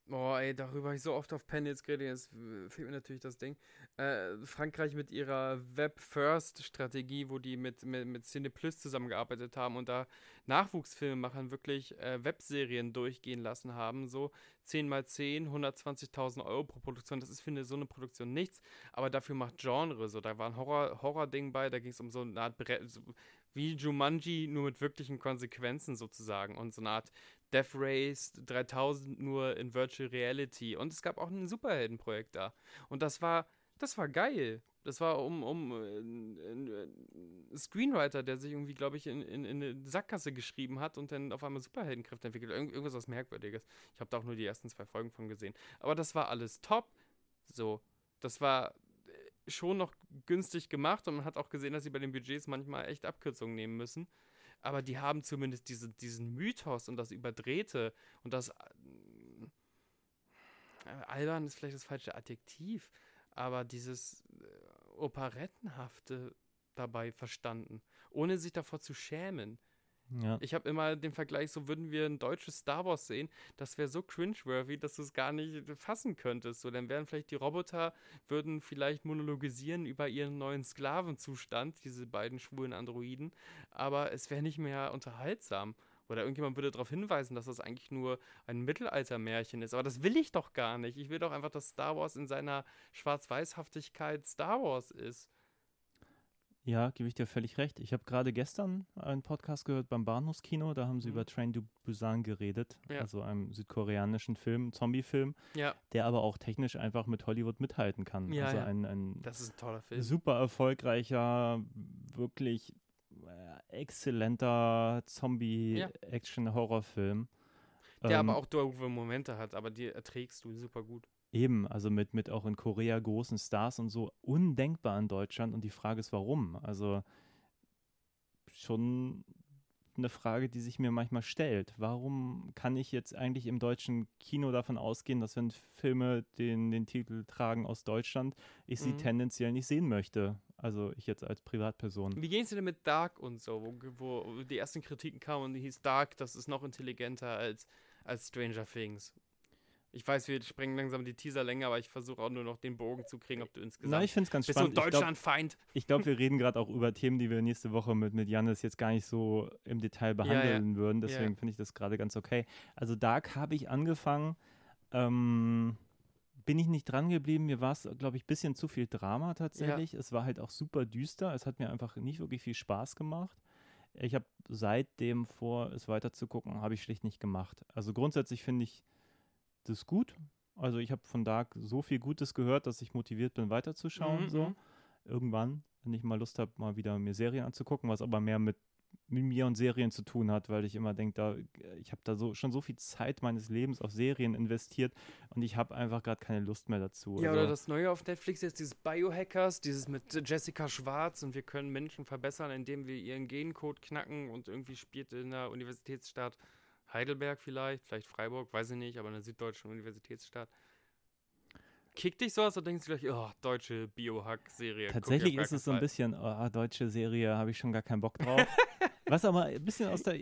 boah, ey, darüber habe ich so oft auf Panels geredet, jetzt fehlt mir natürlich das Ding. Äh, Frankreich mit ihrer Web-First-Strategie, wo die mit, mit, mit Cineplus zusammengearbeitet haben und da Nachwuchsfilmemachern wirklich äh, Webserien durchgehen lassen haben. So 10 mal 10, 120.000 Euro pro Produktion. Das ist für eine, so eine Produktion nichts, aber dafür macht Genre so. Da war ein Horror- Horror-Ding bei, da ging es um so eine Art Bre so, wie Jumanji, nur mit wirklichen Konsequenzen sozusagen und so eine Art Death Race 3000 nur in Virtual Reality und es gab auch ein Superheldenprojekt da und das war das war geil. Das war um, um äh, ein Screenwriter, der sich irgendwie, glaube ich, in, in, in eine Sackgasse geschrieben hat und dann auf einmal Superheldenkräfte entwickelt. Irgend, irgendwas was Merkwürdiges. Ich habe da auch nur die ersten zwei Folgen von gesehen. Aber das war alles top. So, das war äh, schon noch günstig gemacht und man hat auch gesehen, dass sie bei den Budgets manchmal echt Abkürzungen nehmen müssen. Aber die haben zumindest diese, diesen Mythos und das Überdrehte und das. Äh, albern ist vielleicht das falsche Adjektiv, aber dieses äh, Operettenhafte dabei verstanden, ohne sich davor zu schämen. Ja. Ich habe immer den Vergleich, so würden wir ein deutsches Star Wars sehen, das wäre so cringeworthy, dass du es gar nicht fassen könntest. So, dann wären vielleicht die Roboter, würden vielleicht monologisieren über ihren neuen Sklavenzustand, diese beiden schwulen Androiden, aber es wäre nicht mehr unterhaltsam. Oder irgendjemand würde darauf hinweisen, dass das eigentlich nur ein Mittelaltermärchen ist. Aber das will ich doch gar nicht. Ich will doch einfach, dass Star Wars in seiner Schwarz-Weiß-Haftigkeit Star Wars ist. Ja, gebe ich dir völlig recht. Ich habe gerade gestern einen Podcast gehört beim Bahnhofskino, da haben sie mhm. über Train to Busan geredet, ja. also einem südkoreanischen Film, Zombie-Film, ja. der aber auch technisch einfach mit Hollywood mithalten kann. Ja, also ja. Ein, ein das ist ein toller Film. Super erfolgreicher, wirklich äh, exzellenter Zombie-Action-Horrorfilm. Der ähm, aber auch doofe Momente hat, aber die erträgst du super gut. Eben, also mit, mit auch in Korea großen Stars und so, undenkbar in Deutschland. Und die Frage ist, warum? Also schon eine Frage, die sich mir manchmal stellt. Warum kann ich jetzt eigentlich im deutschen Kino davon ausgehen, dass wenn Filme den, den Titel tragen aus Deutschland, ich sie mhm. tendenziell nicht sehen möchte? Also ich jetzt als Privatperson. Wie gehen Sie denn mit Dark und so, wo, wo die ersten Kritiken kamen und die hieß Dark, das ist noch intelligenter als, als Stranger Things. Ich weiß, wir sprengen langsam die Teaserlänge, aber ich versuche auch nur noch den Bogen zu kriegen, ob du insgesamt. Nein, ich finde es ganz bist spannend. Bist du ein Deutschlandfeind? Ich glaube, glaub, wir reden gerade auch über Themen, die wir nächste Woche mit, mit Janis jetzt gar nicht so im Detail behandeln ja, ja. würden. Deswegen ja. finde ich das gerade ganz okay. Also Dark habe ich angefangen. Ähm, bin ich nicht dran geblieben. Mir war es, glaube ich, ein bisschen zu viel Drama tatsächlich. Es war halt auch super düster. Es hat mir einfach nicht wirklich viel Spaß gemacht. Ich habe seitdem vor, es weiter zu gucken, habe ich schlicht nicht gemacht. Also grundsätzlich finde ich das ist gut. Also ich habe von Dark so viel Gutes gehört, dass ich motiviert bin, weiterzuschauen. Mhm. So. Mhm. Irgendwann, wenn ich mal Lust habe, mal wieder mir Serien anzugucken, was aber mehr mit, mit mir und Serien zu tun hat, weil ich immer denke, da, ich habe da so, schon so viel Zeit meines Lebens auf Serien investiert und ich habe einfach gerade keine Lust mehr dazu. Ja, also, oder das Neue auf Netflix ist dieses Biohackers, dieses mit Jessica Schwarz und wir können Menschen verbessern, indem wir ihren Gencode knacken und irgendwie spielt in der Universitätsstadt Heidelberg vielleicht, vielleicht Freiburg, weiß ich nicht, aber eine süddeutschen Universitätsstadt. Kickt dich sowas oder denkst du gleich, oh, deutsche Biohack-Serie? Tatsächlich ist es so ein bisschen, oh, deutsche Serie, habe ich schon gar keinen Bock drauf. *laughs* Was aber ein bisschen aus der,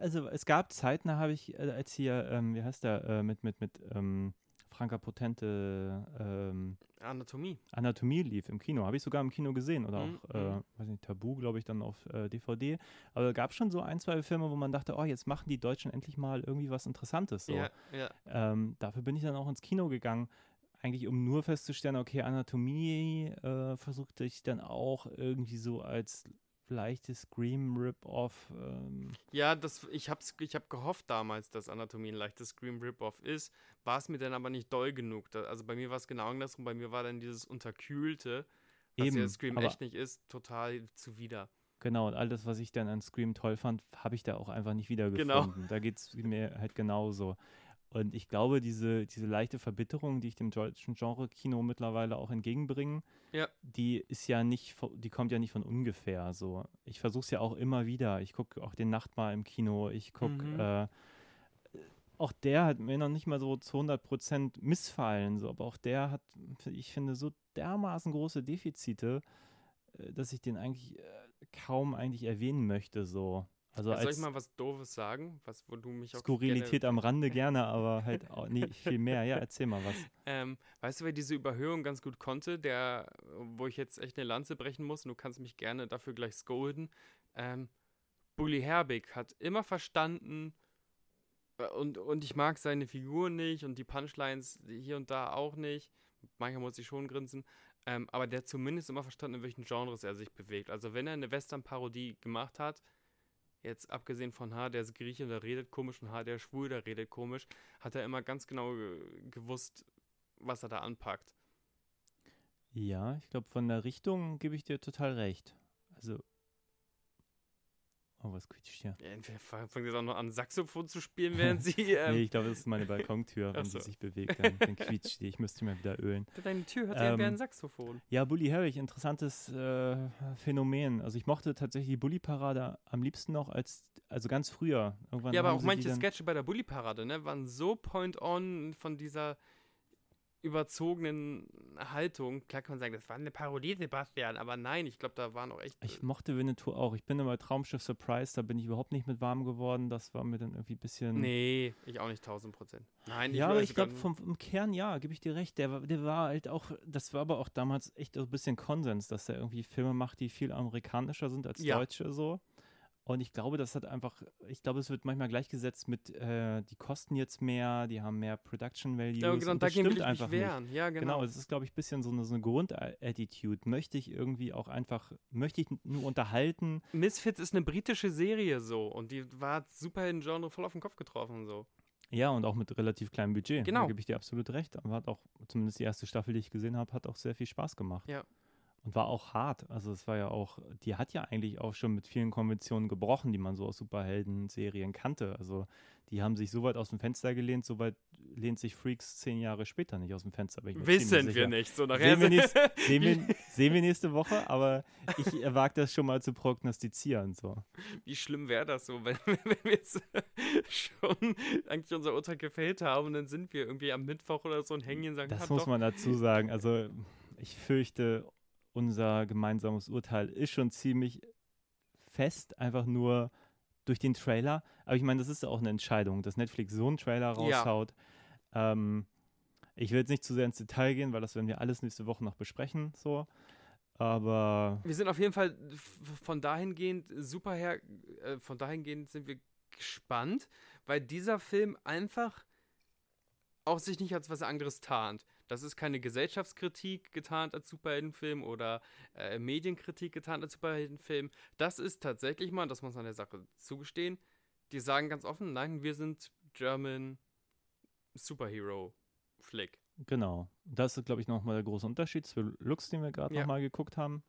also es gab Zeiten, da habe ich, äh, als hier, ähm, wie heißt der, äh, mit, mit, mit, ähm, Franka Potente ähm, Anatomie. Anatomie lief im Kino. Habe ich sogar im Kino gesehen. Oder mhm. auch, äh, mhm. weiß nicht, Tabu, glaube ich, dann auf äh, DVD. Aber gab schon so ein, zwei Filme, wo man dachte, oh, jetzt machen die Deutschen endlich mal irgendwie was Interessantes. So. Ja, ja. Ähm, dafür bin ich dann auch ins Kino gegangen. Eigentlich, um nur festzustellen, okay, Anatomie äh, versuchte ich dann auch irgendwie so als leichte Scream-Rip-Off. Ähm. Ja, das, ich habe ich hab gehofft damals, dass Anatomie ein leichtes Scream-Rip-Off ist. War es mir dann aber nicht doll genug. Da, also bei mir war es genau andersrum. Bei mir war dann dieses Unterkühlte, was Eben, ja Scream echt nicht ist, total zuwider. Genau, und alles, was ich dann an Scream toll fand, habe ich da auch einfach nicht wiedergefunden. Genau. Da geht es mir halt genauso. Und ich glaube, diese, diese leichte Verbitterung, die ich dem deutschen Genre-Kino mittlerweile auch entgegenbringe, ja. die ist ja nicht, die kommt ja nicht von ungefähr. So, ich versuche es ja auch immer wieder. Ich gucke auch den Nachtmahl im Kino. Ich gucke, mhm. äh, auch der hat mir noch nicht mal so zu 100 Prozent missfallen. So, aber auch der hat, ich finde, so dermaßen große Defizite, äh, dass ich den eigentlich äh, kaum eigentlich erwähnen möchte. So. Also Soll ich mal was Doofes sagen, was, wo du mich auch Skurrilität gerne... am Rande *laughs* gerne, aber halt auch nicht viel mehr. Ja, erzähl mal was. *laughs* Ähm, weißt du, wer diese Überhöhung ganz gut konnte, der, wo ich jetzt echt eine Lanze brechen muss und du kannst mich gerne dafür gleich scolden. Ähm, Bully Herbig hat immer verstanden äh, und, und ich mag seine Figur nicht und die Punchlines hier und da auch nicht. Manchmal muss ich schon grinsen. Ähm, aber der hat zumindest immer verstanden, in welchen Genres er sich bewegt. Also wenn er eine Western-Parodie gemacht hat, Jetzt abgesehen von H, der ist Grieche, der redet komisch und H, der schwul, der redet komisch, hat er immer ganz genau gewusst, was er da anpackt. Ja, ich glaube, von der Richtung gebe ich dir total recht. Also Oh, was quietscht hier? Ja, entweder fangen sie auch noch an, Saxophon zu spielen, während *laughs* sie. Ähm nee, ich glaube, das ist meine Balkontür. Wenn so. sie sich bewegt, dann, dann quietscht die. Ich müsste mir wieder ölen. *laughs* Deine Tür hört ähm, wie ein Saxophon. Ja, Bully Herwig, interessantes äh, Phänomen. Also, ich mochte tatsächlich die Bully-Parade am liebsten noch als. Also ganz früher. Irgendwann ja, aber auch manche Sketche bei der Bully-Parade, ne, waren so point-on von dieser überzogenen Haltung. Klar kann man sagen, das war eine Parodie, Sebastian, aber nein, ich glaube, da waren auch echt. Ich mochte Winnetou auch. Ich bin immer Traumschiff Surprise, da bin ich überhaupt nicht mit warm geworden. Das war mir dann irgendwie ein bisschen. Nee, ich auch nicht 1000 Prozent. Nein, Ja, aber ich glaube, vom im Kern ja, gebe ich dir recht. Der, der war halt auch, das war aber auch damals echt so ein bisschen Konsens, dass er irgendwie Filme macht, die viel amerikanischer sind als ja. deutsche so. Und ich glaube, das hat einfach, ich glaube, es wird manchmal gleichgesetzt mit, äh, die kosten jetzt mehr, die haben mehr Production Values. Ja, genau, und das ich einfach. Nicht. Ja, genau. Genau, es ist, glaube ich, ein bisschen so eine, so eine Grundattitude. Möchte ich irgendwie auch einfach, möchte ich nur unterhalten. Misfits ist eine britische Serie so und die war super in Genre voll auf den Kopf getroffen so. Ja, und auch mit relativ kleinem Budget. Genau. Da gebe ich dir absolut recht. Aber hat auch, zumindest die erste Staffel, die ich gesehen habe, hat auch sehr viel Spaß gemacht. Ja. Und war auch hart. Also es war ja auch, die hat ja eigentlich auch schon mit vielen Konventionen gebrochen, die man so aus Superhelden-Serien kannte. Also die haben sich so weit aus dem Fenster gelehnt, so weit lehnt sich Freaks zehn Jahre später nicht aus dem Fenster. Wissen wir nicht. So nachher sehen, wir *laughs* nächst, sehen, wir, sehen wir nächste Woche, aber ich wage das schon mal zu prognostizieren. So. Wie schlimm wäre das so, *laughs* wenn, wenn wir jetzt schon eigentlich unser Urteil gefällt haben und dann sind wir irgendwie am Mittwoch oder so und hängen und sagen, Das muss doch. man dazu sagen. Also ich fürchte, unser gemeinsames Urteil ist schon ziemlich fest, einfach nur durch den Trailer. Aber ich meine, das ist ja auch eine Entscheidung, dass Netflix so einen Trailer raushaut. Ja. Ähm, ich will jetzt nicht zu sehr ins Detail gehen, weil das werden wir alles nächste Woche noch besprechen. So. Aber. Wir sind auf jeden Fall von dahingehend super her, äh, von dahingehend sind wir gespannt, weil dieser Film einfach auch sich nicht als was anderes tarnt. Das ist keine Gesellschaftskritik getarnt als Superheldenfilm oder äh, Medienkritik getarnt als Superheldenfilm. Das ist tatsächlich mal, das muss man der Sache zugestehen, die sagen ganz offen, nein, wir sind German Superhero Flick. Genau. Das ist, glaube ich, nochmal der große Unterschied zu Lux, den wir gerade ja. nochmal geguckt haben.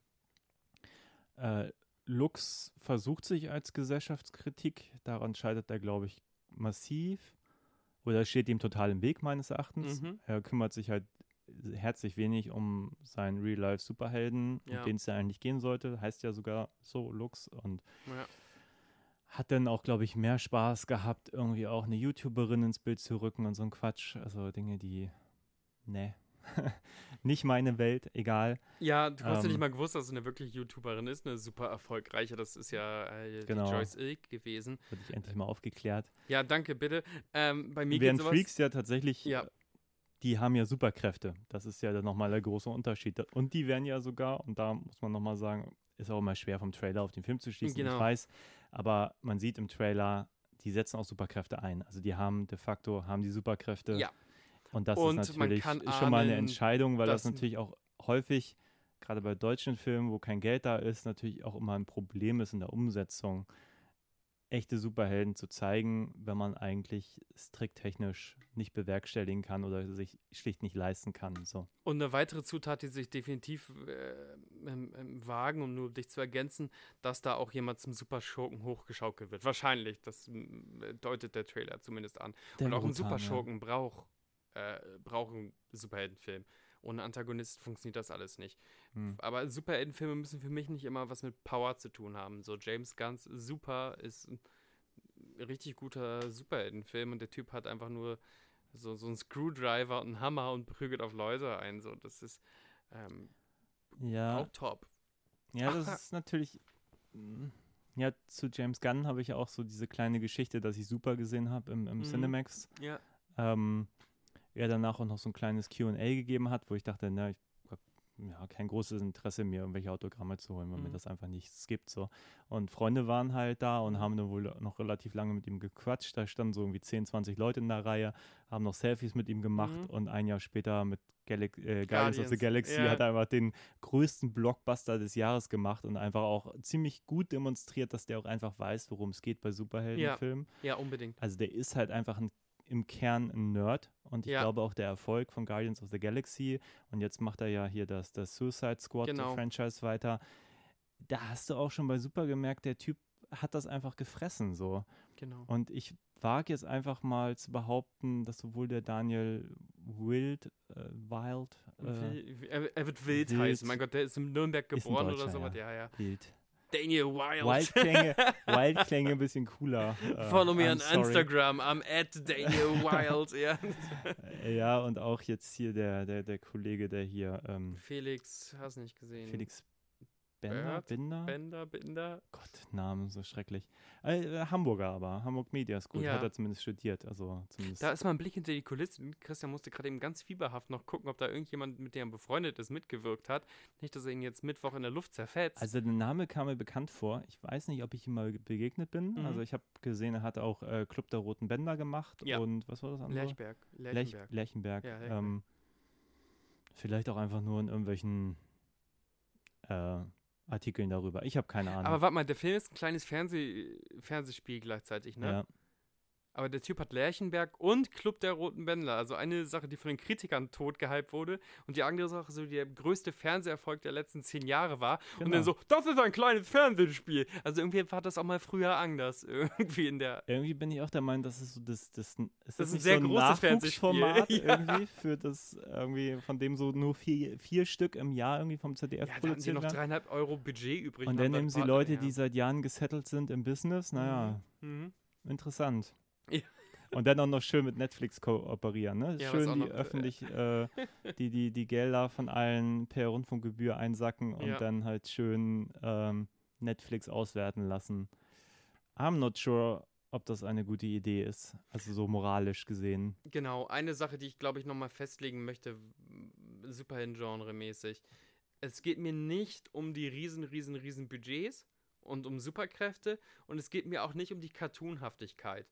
Äh, Lux versucht sich als Gesellschaftskritik, daran scheitert er, glaube ich, massiv oder steht ihm total im Weg, meines Erachtens. Mhm. Er kümmert sich halt herzlich wenig um seinen Real-Life-Superhelden, ja. um den es ja eigentlich gehen sollte. Heißt ja sogar so Lux und ja. hat dann auch, glaube ich, mehr Spaß gehabt, irgendwie auch eine YouTuberin ins Bild zu rücken und so ein Quatsch. Also Dinge, die, ne, *laughs* nicht meine Welt, egal. Ja, du hast ähm, ja nicht mal gewusst, dass sie eine wirklich YouTuberin ist, eine super erfolgreiche. Das ist ja äh, genau. Joyce Ilk gewesen. Wurde ich endlich mal aufgeklärt. Ja, danke, bitte. Ähm, bei mir Während Freaks ja tatsächlich, ja. die haben ja Superkräfte. Das ist ja dann nochmal der große Unterschied. Und die werden ja sogar, und da muss man nochmal sagen, ist auch immer schwer vom Trailer auf den Film zu schließen, genau. ich weiß. Aber man sieht im Trailer, die setzen auch Superkräfte ein. Also die haben de facto, haben die Superkräfte. Ja und das und ist natürlich schon ahnen, mal eine Entscheidung, weil das natürlich auch häufig, gerade bei deutschen Filmen, wo kein Geld da ist, natürlich auch immer ein Problem ist in der Umsetzung, echte Superhelden zu zeigen, wenn man eigentlich strikttechnisch nicht bewerkstelligen kann oder sich schlicht nicht leisten kann. So. Und eine weitere Zutat, die sich definitiv äh, im, im wagen, um nur dich zu ergänzen, dass da auch jemand zum Superschurken hochgeschaukelt wird. Wahrscheinlich, das deutet der Trailer zumindest an. Der Und auch ein Superschurken ja. braucht äh, brauchen Superheldenfilm. Ohne Antagonist funktioniert das alles nicht. Hm. Aber Superheldenfilme müssen für mich nicht immer was mit Power zu tun haben. So James Gunn's Super ist ein richtig guter Superheldenfilm und der Typ hat einfach nur so, so einen Screwdriver und einen Hammer und prügelt auf Leute ein. So, das ist ähm, ja. auch top. Ja, das ist natürlich. Mm, ja, zu James Gunn habe ich auch so diese kleine Geschichte, dass ich super gesehen habe im, im mhm. Cinemax. Ja. Ähm, er danach auch noch so ein kleines QA gegeben hat, wo ich dachte, na, ich habe ja, kein großes Interesse, mir irgendwelche Autogramme zu holen, weil mhm. mir das einfach nichts gibt. So. Und Freunde waren halt da und haben dann wohl noch relativ lange mit ihm gequatscht. Da standen so irgendwie 10, 20 Leute in der Reihe, haben noch Selfies mit ihm gemacht mhm. und ein Jahr später mit Galax äh, Guardians of the Galaxy yeah. hat er einfach den größten Blockbuster des Jahres gemacht und einfach auch ziemlich gut demonstriert, dass der auch einfach weiß, worum es geht bei Superheldenfilmen. Ja. ja, unbedingt. Also der ist halt einfach ein im Kern ein Nerd und ich ja. glaube auch der Erfolg von Guardians of the Galaxy und jetzt macht er ja hier das, das Suicide Squad genau. Franchise weiter. Da hast du auch schon bei Super gemerkt, der Typ hat das einfach gefressen so. Genau. Und ich wage jetzt einfach mal zu behaupten, dass sowohl der Daniel Wild, äh, Wild, äh, er, wird Wild, Wild, heißen. Mein Gott, der ist in Nürnberg geboren oder sowas. Ja. ja, ja. Wild. Daniel Wild. Wild Klänge, *laughs* Wild Klänge ein bisschen cooler. Äh, Follow me on Instagram, I'm at Daniel Wild. ja. *laughs* ja, und auch jetzt hier der, der, der Kollege, der hier. Ähm, Felix, hast du nicht gesehen. Felix Bender, Binder? Bender, Binder. Gott, Namen, so schrecklich. Äh, äh, Hamburger aber, Hamburg Media School, ja. hat er zumindest studiert. Also zumindest da ist mal ein Blick hinter die Kulissen. Christian musste gerade eben ganz fieberhaft noch gucken, ob da irgendjemand, mit dem er befreundet ist, mitgewirkt hat. Nicht, dass er ihn jetzt Mittwoch in der Luft zerfetzt. Also der Name kam mir bekannt vor. Ich weiß nicht, ob ich ihm mal begegnet bin. Mhm. Also ich habe gesehen, er hat auch äh, Club der Roten Bänder gemacht ja. und was war das andere? Lerchberg. Lerchenberg. Lerchenberg. Ja, Lerchenberg. Ähm, vielleicht auch einfach nur in irgendwelchen äh, Artikeln darüber. Ich habe keine Ahnung. Aber warte mal, der Film ist ein kleines Fernseh Fernsehspiel gleichzeitig, ne? Ja. Aber der Typ hat Lerchenberg und Club der Roten Bänder. Also eine Sache, die von den Kritikern tot gehypt wurde. Und die andere Sache, so der größte Fernseherfolg der letzten zehn Jahre war. Genau. Und dann so, das ist ein kleines Fernsehspiel. Also irgendwie war das auch mal früher anders. *laughs* Irgendwie in der. Irgendwie bin ich auch der Meinung, dass es so das, das, ist das ist ein sehr so ein großes Fernsehformat *laughs* ja. irgendwie für das irgendwie, von dem so nur vier, vier Stück im Jahr irgendwie vom ZDF ja, produziert werden. noch dreieinhalb Euro Budget übrig. Und dann nehmen sie Leute, ja. die seit Jahren gesettelt sind im Business. Naja, mhm. interessant. Ja. Und dann auch noch schön mit Netflix kooperieren, ne? Ja, schön die äh, öffentlich, *laughs* äh, die, die, die Gelder von allen per Rundfunkgebühr einsacken und ja. dann halt schön ähm, Netflix auswerten lassen. I'm not sure, ob das eine gute Idee ist, also so moralisch gesehen. Genau, eine Sache, die ich glaube ich nochmal festlegen möchte, Superhelden-Genre-mäßig. Es geht mir nicht um die riesen, riesen, riesen Budgets und um Superkräfte und es geht mir auch nicht um die Cartoonhaftigkeit.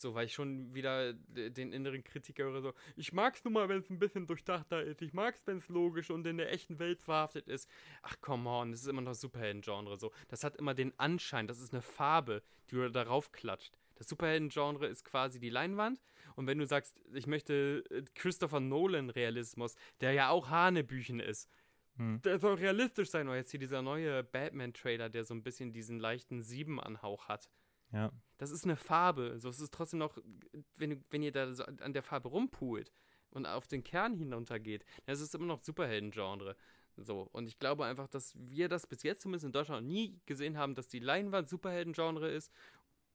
So, weil ich schon wieder den inneren Kritiker höre, so, ich mag's nur mal, wenn es ein bisschen durchdachter ist. Ich mag's, wenn es logisch und in der echten Welt verhaftet ist. Ach, come on, das ist immer noch Superhelden-Genre. So, das hat immer den Anschein, das ist eine Farbe, die du darauf klatscht. Das Superhelden-Genre ist quasi die Leinwand. Und wenn du sagst, ich möchte äh, Christopher Nolan-Realismus, der ja auch Hanebüchen ist, hm. der soll realistisch sein. Oder jetzt hier dieser neue Batman-Trailer, der so ein bisschen diesen leichten Sieben-Anhauch hat. Ja. Das ist eine Farbe. So, es ist trotzdem noch, wenn, wenn ihr da so an der Farbe rumpult und auf den Kern hinuntergeht, das ist immer noch Superhelden-Genre. So, und ich glaube einfach, dass wir das bis jetzt zumindest in Deutschland nie gesehen haben, dass die Leinwand Superhelden-Genre ist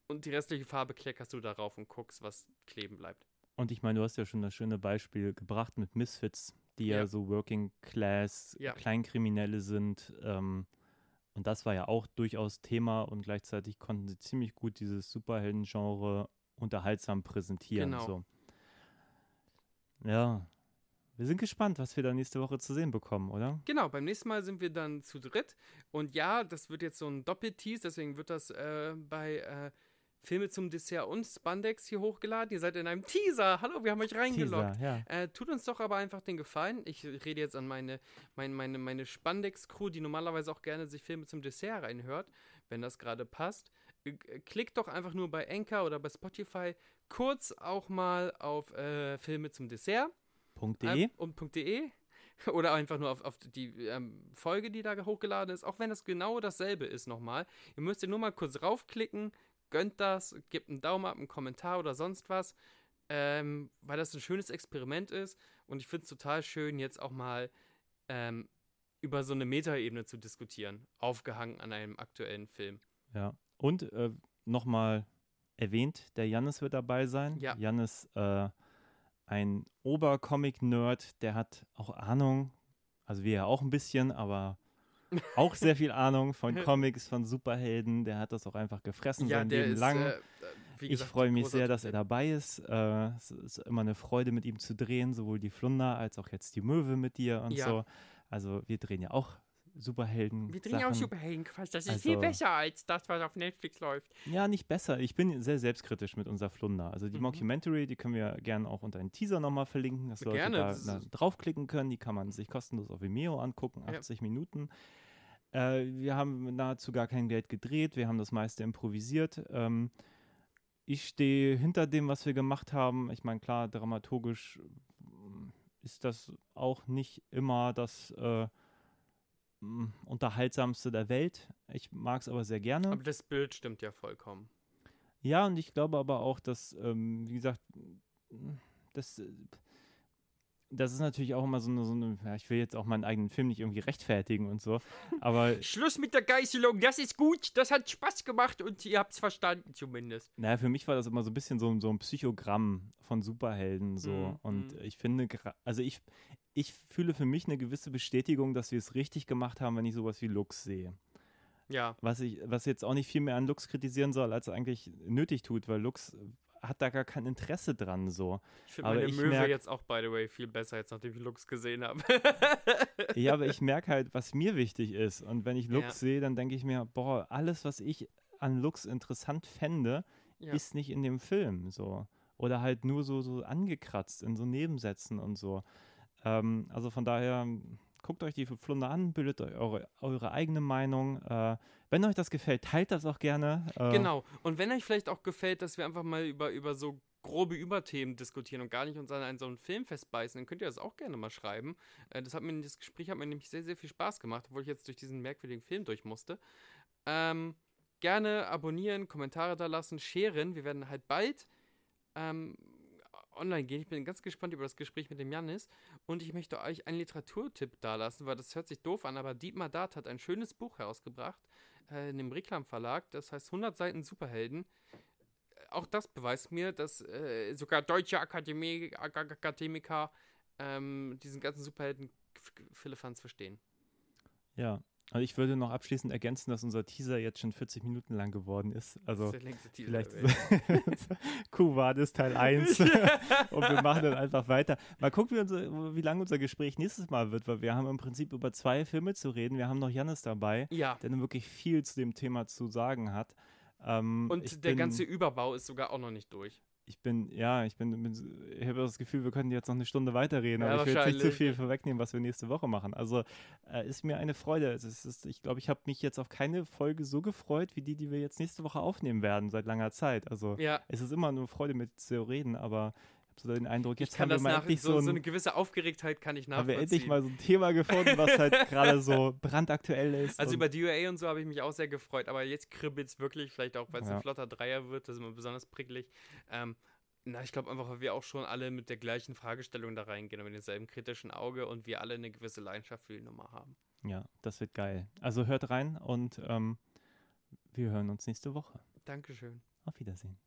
und die restliche Farbe kleckerst du darauf und guckst, was kleben bleibt. Und ich meine, du hast ja schon das schöne Beispiel gebracht mit Misfits, die ja, ja so Working Class, ja. Kleinkriminelle sind. Ähm, und das war ja auch durchaus Thema und gleichzeitig konnten sie ziemlich gut dieses Superhelden-Genre unterhaltsam präsentieren. Genau. So. Ja, wir sind gespannt, was wir da nächste Woche zu sehen bekommen, oder? Genau, beim nächsten Mal sind wir dann zu dritt. Und ja, das wird jetzt so ein Doppeltease, deswegen wird das äh, bei äh, Filme zum Dessert und Spandex hier hochgeladen. Ihr seid in einem Teaser. Hallo, wir haben euch reingeloggt. Teaser, ja. äh, tut uns doch aber einfach den Gefallen. Ich rede jetzt an meine, meine, meine, meine Spandex-Crew, die normalerweise auch gerne sich Filme zum Dessert reinhört, wenn das gerade passt. Äh, klickt doch einfach nur bei Anchor oder bei Spotify kurz auch mal auf äh, Filme zum Dessert. .de. Äh, und .de *laughs* oder einfach nur auf, auf die ähm, Folge, die da hochgeladen ist, auch wenn das genau dasselbe ist nochmal. Ihr müsst ihr nur mal kurz raufklicken, gönnt das, gebt einen Daumen ab, einen Kommentar oder sonst was, ähm, weil das ein schönes Experiment ist und ich finde es total schön, jetzt auch mal ähm, über so eine Metaebene zu diskutieren, aufgehangen an einem aktuellen Film. Ja, und äh, nochmal erwähnt, der Jannis wird dabei sein. Ja. Jannis, äh, ein Obercomic-Nerd, der hat auch Ahnung, also wir ja auch ein bisschen, aber auch sehr viel Ahnung von *laughs* Comics, von Superhelden. Der hat das auch einfach gefressen ja, sein Leben ist, lang. Äh, gesagt, ich freue mich sehr, dass er dabei ist. Äh, es ist immer eine Freude, mit ihm zu drehen, sowohl die Flunder als auch jetzt die Möwe mit dir und ja. so. Also wir drehen ja auch Superhelden. Wir drehen auch Superhelden-Quatsch. Das ist also, viel besser als das, was auf Netflix läuft. Ja, nicht besser. Ich bin sehr selbstkritisch mit unserer Flunder. Also die mhm. Mockumentary, die können wir gerne auch unter einen Teaser nochmal verlinken, dass Leute gerne. da, da draufklicken können. Die kann man sich kostenlos auf Vimeo angucken, 80 ja. Minuten. Äh, wir haben nahezu gar kein Geld gedreht, wir haben das meiste improvisiert. Ähm, ich stehe hinter dem, was wir gemacht haben. Ich meine, klar, dramaturgisch ist das auch nicht immer das äh, unterhaltsamste der Welt. Ich mag es aber sehr gerne. Aber das Bild stimmt ja vollkommen. Ja, und ich glaube aber auch, dass, ähm, wie gesagt, das das ist natürlich auch immer so eine, so eine ja, ich will jetzt auch meinen eigenen Film nicht irgendwie rechtfertigen und so, aber... *laughs* Schluss mit der Geißelung, das ist gut, das hat Spaß gemacht und ihr habt es verstanden zumindest. Naja, für mich war das immer so ein bisschen so, so ein Psychogramm von Superhelden so mhm. und mhm. ich finde, also ich, ich fühle für mich eine gewisse Bestätigung, dass wir es richtig gemacht haben, wenn ich sowas wie Lux sehe. Ja. Was ich, was jetzt auch nicht viel mehr an Lux kritisieren soll, als er eigentlich nötig tut, weil Lux hat da gar kein Interesse dran so. Ich finde meine ich Möwe merk, jetzt auch, by the way, viel besser, jetzt nachdem ich Lux gesehen habe. *laughs* ja, aber ich *laughs* merke halt, was mir wichtig ist. Und wenn ich Lux ja. sehe, dann denke ich mir, boah, alles, was ich an Lux interessant fände, ja. ist nicht in dem Film so. Oder halt nur so, so angekratzt in so Nebensätzen und so. Ähm, also von daher, guckt euch die Flunder an, bildet eure, eure eigene Meinung. Äh, wenn euch das gefällt, teilt das auch gerne. Äh, genau. Und wenn euch vielleicht auch gefällt, dass wir einfach mal über, über so grobe Überthemen diskutieren und gar nicht uns an so einen Film festbeißen, dann könnt ihr das auch gerne mal schreiben. Äh, das, hat mir, das Gespräch hat mir nämlich sehr, sehr viel Spaß gemacht, obwohl ich jetzt durch diesen merkwürdigen Film durch musste. Ähm, gerne abonnieren, Kommentare da lassen, sharen. Wir werden halt bald ähm, online gehen. Ich bin ganz gespannt über das Gespräch mit dem Janis. Und ich möchte euch einen Literaturtipp dalassen, weil das hört sich doof an, aber Dietmar Dart hat ein schönes Buch herausgebracht äh, in dem Reklam Verlag. Das heißt 100 Seiten Superhelden. Auch das beweist mir, dass äh, sogar deutsche Akademie, Akademiker ähm, diesen ganzen Superhelden Philippans verstehen. Ja, also ich würde noch abschließend ergänzen, dass unser Teaser jetzt schon 40 Minuten lang geworden ist. Also ist vielleicht *laughs* Kuwait Teil 1 *laughs* und wir machen dann einfach weiter. Mal gucken, wie, unser, wie lang unser Gespräch nächstes Mal wird, weil wir haben im Prinzip über zwei Filme zu reden. Wir haben noch Janis dabei, ja. der wirklich viel zu dem Thema zu sagen hat. Ähm, und der bin, ganze Überbau ist sogar auch noch nicht durch ich bin, ja, ich bin, bin ich habe das Gefühl, wir könnten jetzt noch eine Stunde weiterreden, ja, aber ich will jetzt nicht zu viel vorwegnehmen, was wir nächste Woche machen. Also äh, ist mir eine Freude. Es ist, ich glaube, ich habe mich jetzt auf keine Folge so gefreut, wie die, die wir jetzt nächste Woche aufnehmen werden, seit langer Zeit. Also ja. es ist immer eine Freude, mit zu reden, aber so den Eindruck, jetzt haben wir mal endlich so, so, eine gewisse Aufgeregtheit kann ich nachvollziehen. Haben wir endlich mal so ein Thema gefunden, was halt *laughs* gerade so brandaktuell ist. Also über DUA und so habe ich mich auch sehr gefreut, aber jetzt kribbelt es wirklich, vielleicht auch, weil es ja. ein flotter Dreier wird, das ist immer besonders prickelig. Ähm, na, ich glaube einfach, weil wir auch schon alle mit der gleichen Fragestellung da reingehen und mit demselben kritischen Auge und wir alle eine gewisse Leidenschaft für die Nummer haben. Ja, das wird geil. Also hört rein und ähm, wir hören uns nächste Woche. Dankeschön. Auf Wiedersehen.